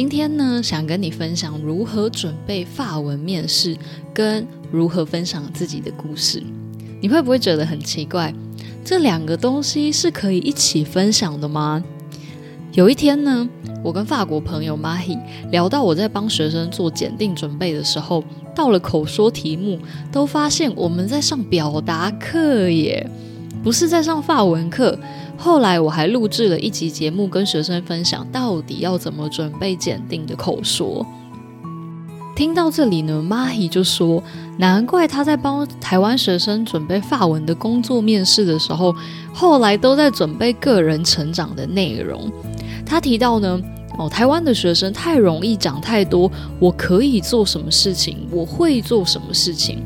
今天呢，想跟你分享如何准备法文面试，跟如何分享自己的故事。你会不会觉得很奇怪？这两个东西是可以一起分享的吗？有一天呢，我跟法国朋友 Mahi 聊到我在帮学生做检定准备的时候，到了口说题目，都发现我们在上表达课耶，不是在上法文课。后来我还录制了一集节目，跟学生分享到底要怎么准备检定的口说。听到这里呢妈咪就说：“难怪他在帮台湾学生准备法文的工作面试的时候，后来都在准备个人成长的内容。他提到呢，哦，台湾的学生太容易讲太多，我可以做什么事情，我会做什么事情。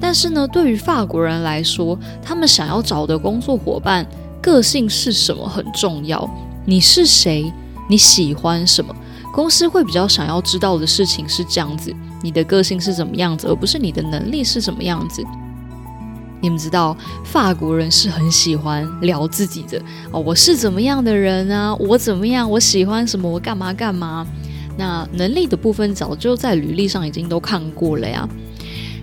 但是呢，对于法国人来说，他们想要找的工作伙伴。”个性是什么很重要？你是谁？你喜欢什么？公司会比较想要知道的事情是这样子：你的个性是怎么样子，而不是你的能力是什么样子。你们知道，法国人是很喜欢聊自己的哦，我是怎么样的人啊？我怎么样？我喜欢什么？我干嘛干嘛？那能力的部分早就在履历上已经都看过了呀。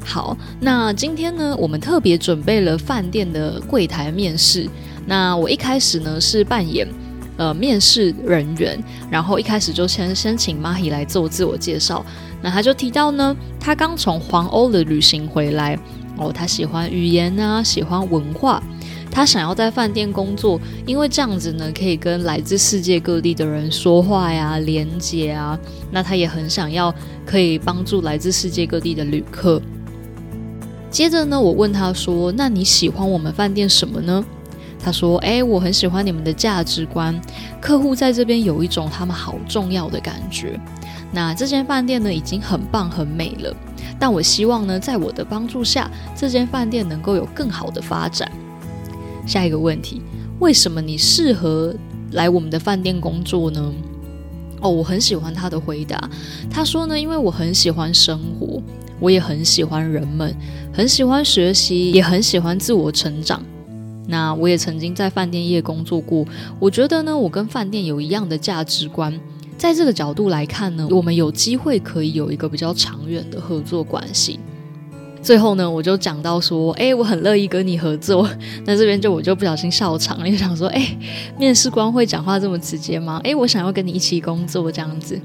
好，那今天呢，我们特别准备了饭店的柜台面试。那我一开始呢是扮演呃面试人员，然后一开始就先先请 Mahi 来做自我介绍。那他就提到呢，他刚从黄欧的旅行回来哦，他喜欢语言啊，喜欢文化，他想要在饭店工作，因为这样子呢可以跟来自世界各地的人说话呀，连接啊。那他也很想要可以帮助来自世界各地的旅客。接着呢，我问他说：“那你喜欢我们饭店什么呢？”他说：“哎，我很喜欢你们的价值观，客户在这边有一种他们好重要的感觉。那这间饭店呢，已经很棒很美了，但我希望呢，在我的帮助下，这间饭店能够有更好的发展。”下一个问题：为什么你适合来我们的饭店工作呢？哦，我很喜欢他的回答。他说呢，因为我很喜欢生活，我也很喜欢人们，很喜欢学习，也很喜欢自我成长。那我也曾经在饭店业工作过，我觉得呢，我跟饭店有一样的价值观，在这个角度来看呢，我们有机会可以有一个比较长远的合作关系。最后呢，我就讲到说，哎，我很乐意跟你合作。那这边就我就不小心笑场了，就想说，哎，面试官会讲话这么直接吗？哎，我想要跟你一起工作这样子。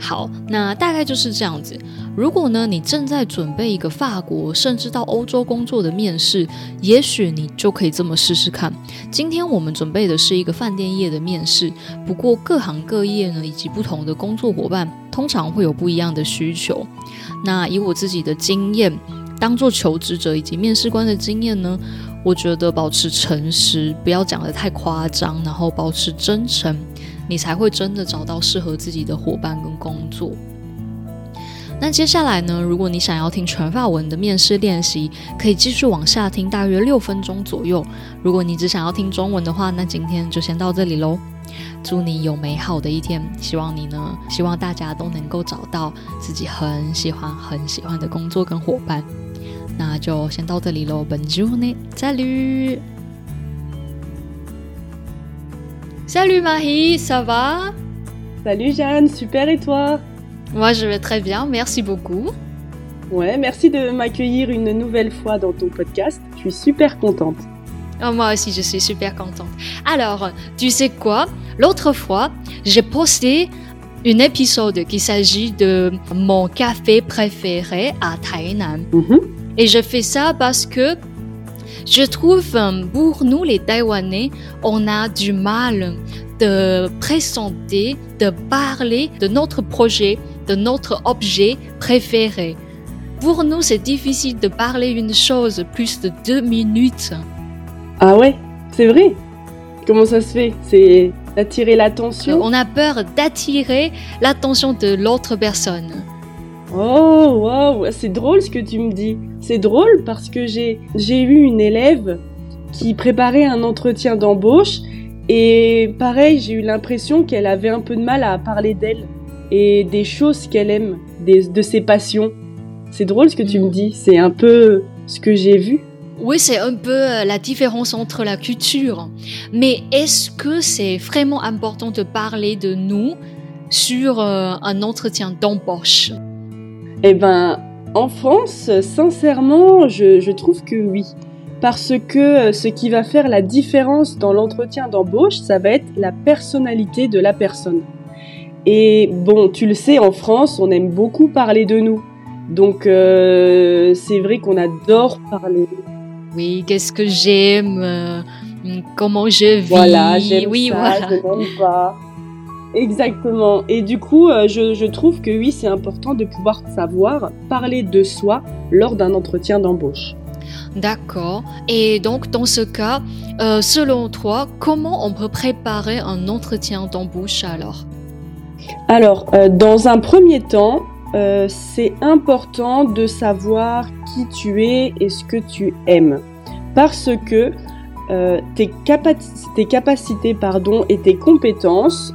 好，那大概就是这样子。如果呢，你正在准备一个法国甚至到欧洲工作的面试，也许你就可以这么试试看。今天我们准备的是一个饭店业的面试，不过各行各业呢，以及不同的工作伙伴，通常会有不一样的需求。那以我自己的经验，当做求职者以及面试官的经验呢，我觉得保持诚实，不要讲的太夸张，然后保持真诚。你才会真的找到适合自己的伙伴跟工作。那接下来呢？如果你想要听全法文的面试练习，可以继续往下听，大约六分钟左右。如果你只想要听中文的话，那今天就先到这里喽。祝你有美好的一天，希望你呢，希望大家都能够找到自己很喜欢、很喜欢的工作跟伙伴。那就先到这里喽本周呢，再见。Salut Marie, ça va? Salut Jeanne, super et toi? Moi je vais très bien, merci beaucoup. Ouais, merci de m'accueillir une nouvelle fois dans ton podcast. Je suis super contente. Oh, moi aussi, je suis super contente. Alors, tu sais quoi? L'autre fois, j'ai posté un épisode qui s'agit de mon café préféré à Tainan. Mhm. Et je fais ça parce que je trouve euh, pour nous les Taïwanais, on a du mal de présenter, de parler de notre projet, de notre objet préféré. Pour nous, c'est difficile de parler une chose plus de deux minutes. Ah ouais, c'est vrai. Comment ça se fait? C'est d'attirer l'attention? On a peur d'attirer l'attention de l'autre personne. Oh, waouh, c'est drôle ce que tu me dis. C'est drôle parce que j'ai eu une élève qui préparait un entretien d'embauche et pareil, j'ai eu l'impression qu'elle avait un peu de mal à parler d'elle et des choses qu'elle aime, de ses passions. C'est drôle ce que tu me dis, c'est un peu ce que j'ai vu. Oui, c'est un peu euh, la différence entre la culture. Mais est-ce que c'est vraiment important de parler de nous sur euh, un entretien d'embauche? Eh ben, en France, sincèrement, je, trouve que oui. Parce que euh, ce qui va faire la différence dans l'entretien d'embauche, ça va être la personnalité de la personne. Et bon, tu le sais, en France, on aime beaucoup parler de nous. Donc, c'est vrai qu'on adore parler oui, qu'est-ce que j'aime, euh, comment je vis. Voilà, j'aime oui, voilà. je pas. Exactement. Et du coup, euh, je, trouve que oui, c'est important de pouvoir savoir parler de soi lors d'un entretien d'embauche. D'accord. Et donc, dans ce cas, euh, selon toi, comment on peut préparer un entretien d'embauche alors? Alors, dans un premier temps, euh, c'est important de savoir qui tu es et ce que tu aimes. Parce que euh, tes, capacités pardon, et tes compétences,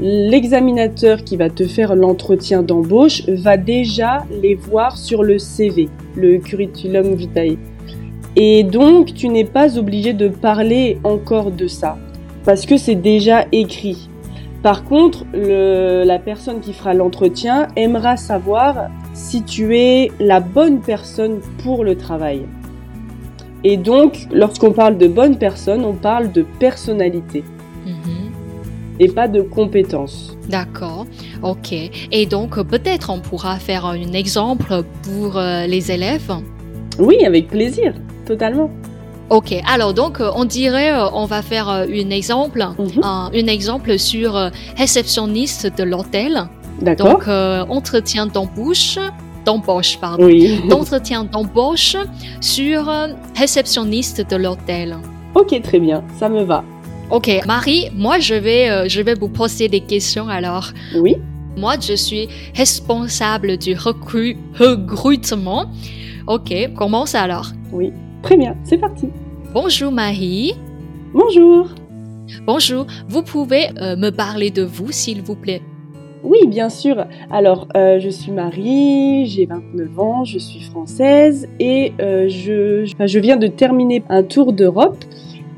l'examinateur qui va te faire l'entretien d'embauche va déjà les voir sur le CV, le curriculum vitae. Et donc, tu n'es pas obligé de parler encore de ça, parce que c'est déjà écrit. Par contre, la personne qui fera l'entretien aimera savoir si tu es la bonne personne pour le travail. Et donc, lorsqu'on parle de bonne personne, on parle de personnalité mhm. et pas de compétence. D'accord, ok. Et donc, peut-être on pourra faire un exemple pour euh, les élèves? Oui, avec plaisir, totalement. Ok, alors donc euh, on dirait, euh, on va faire euh, un exemple, mhm. un, exemple sur réceptionniste de l'hôtel. D'accord. Donc entretien d'embauche, d'embauche pardon, oui. d'entretien d'embauche sur réceptionniste de l'hôtel. Ok, très bien, ça me va. Ok, Marie, moi je vais, je vais vous poser des questions alors. Oui. Moi, je suis responsable du recrutement. Ok, commence alors. Oui. Très bien, c'est parti. Bonjour Marie. Bonjour. Bonjour, vous pouvez euh, me parler de vous s'il vous plaît Oui, bien sûr. Alors, euh, je suis Marie, j'ai 29 ans, je suis française et euh, je, viens de terminer un tour d'Europe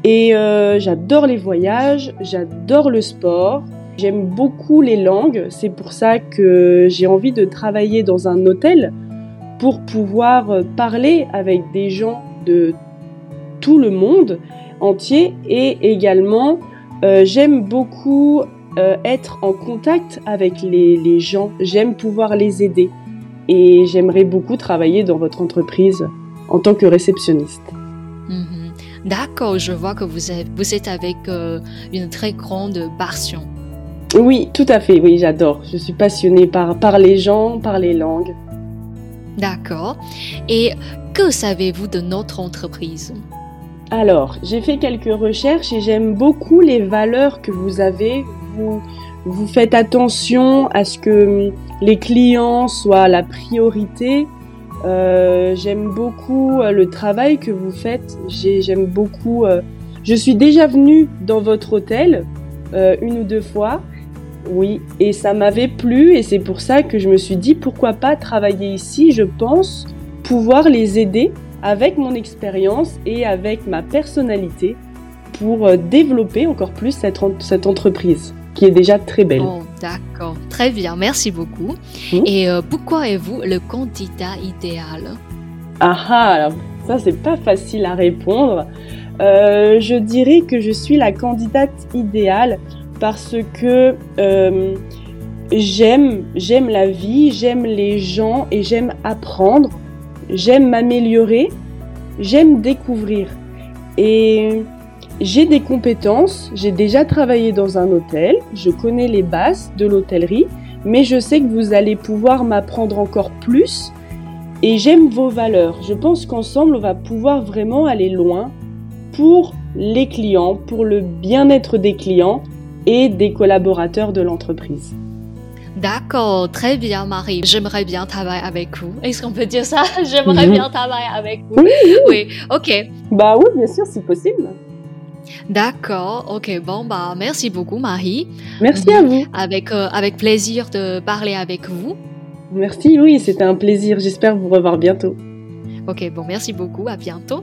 et j'adore les voyages, j'adore le sport. J'aime beaucoup les langues, c'est pour ça que j'ai envie de travailler dans un hôtel pour pouvoir parler avec des gens de tout le monde entier et également euh, j'aime beaucoup euh, être en contact avec les, gens, j'aime pouvoir les aider et j'aimerais beaucoup travailler dans votre entreprise en tant que réceptionniste. Mhm. D'accord, je vois que vous êtes, vous êtes avec euh, une très grande passion. Oui, tout à fait, oui, j'adore. Je suis passionnée par, par les gens, par les langues. D'accord. Et que savez-vous de notre entreprise? Alors, j'ai fait quelques recherches et j'aime beaucoup les valeurs que vous avez. Vous, vous faites attention à ce que les clients soient la priorité. Euh, j'aime beaucoup euh, le travail que vous faites. J'aime beaucoup. Euh, je suis déjà venue dans votre hôtel une ou deux fois. Oui, et ça m'avait plu et c'est pour ça que je me suis dit pourquoi pas travailler ici. Je pense pouvoir les aider avec mon expérience et avec ma personnalité pour euh, développer encore plus cette, cette entreprise qui est déjà très belle. Oh, D'accord, très bien, merci beaucoup. Mmh. Et euh, pourquoi êtes-vous le candidat idéal? Ah ah, alors ça c'est pas facile à répondre. Euh, je dirais que je suis la candidate idéale parce que j'aime, j'aime la vie, j'aime les gens et j'aime apprendre j'aime m'améliorer, j'aime découvrir. Et j'ai des compétences, j'ai déjà travaillé dans un hôtel, je connais les bases de l'hôtellerie, mais je sais que vous allez pouvoir m'apprendre encore plus et j'aime vos valeurs. Je pense qu'ensemble, on va pouvoir vraiment aller loin pour les clients, pour le bien-être des clients et des collaborateurs de l'entreprise. D'accord, très bien, Marie. J'aimerais bien travailler avec vous. Est-ce qu'on peut dire ça? J'aimerais bien travailler avec vous. Oui, Oui, ok. Bah oui, bien sûr, si possible. D'accord, ok. Bon, bah, merci beaucoup, Marie. Merci à vous. Avec, euh, avec plaisir de parler avec vous. Merci, oui, c'était un plaisir. J'espère vous revoir bientôt. Ok, bon, merci beaucoup. À bientôt.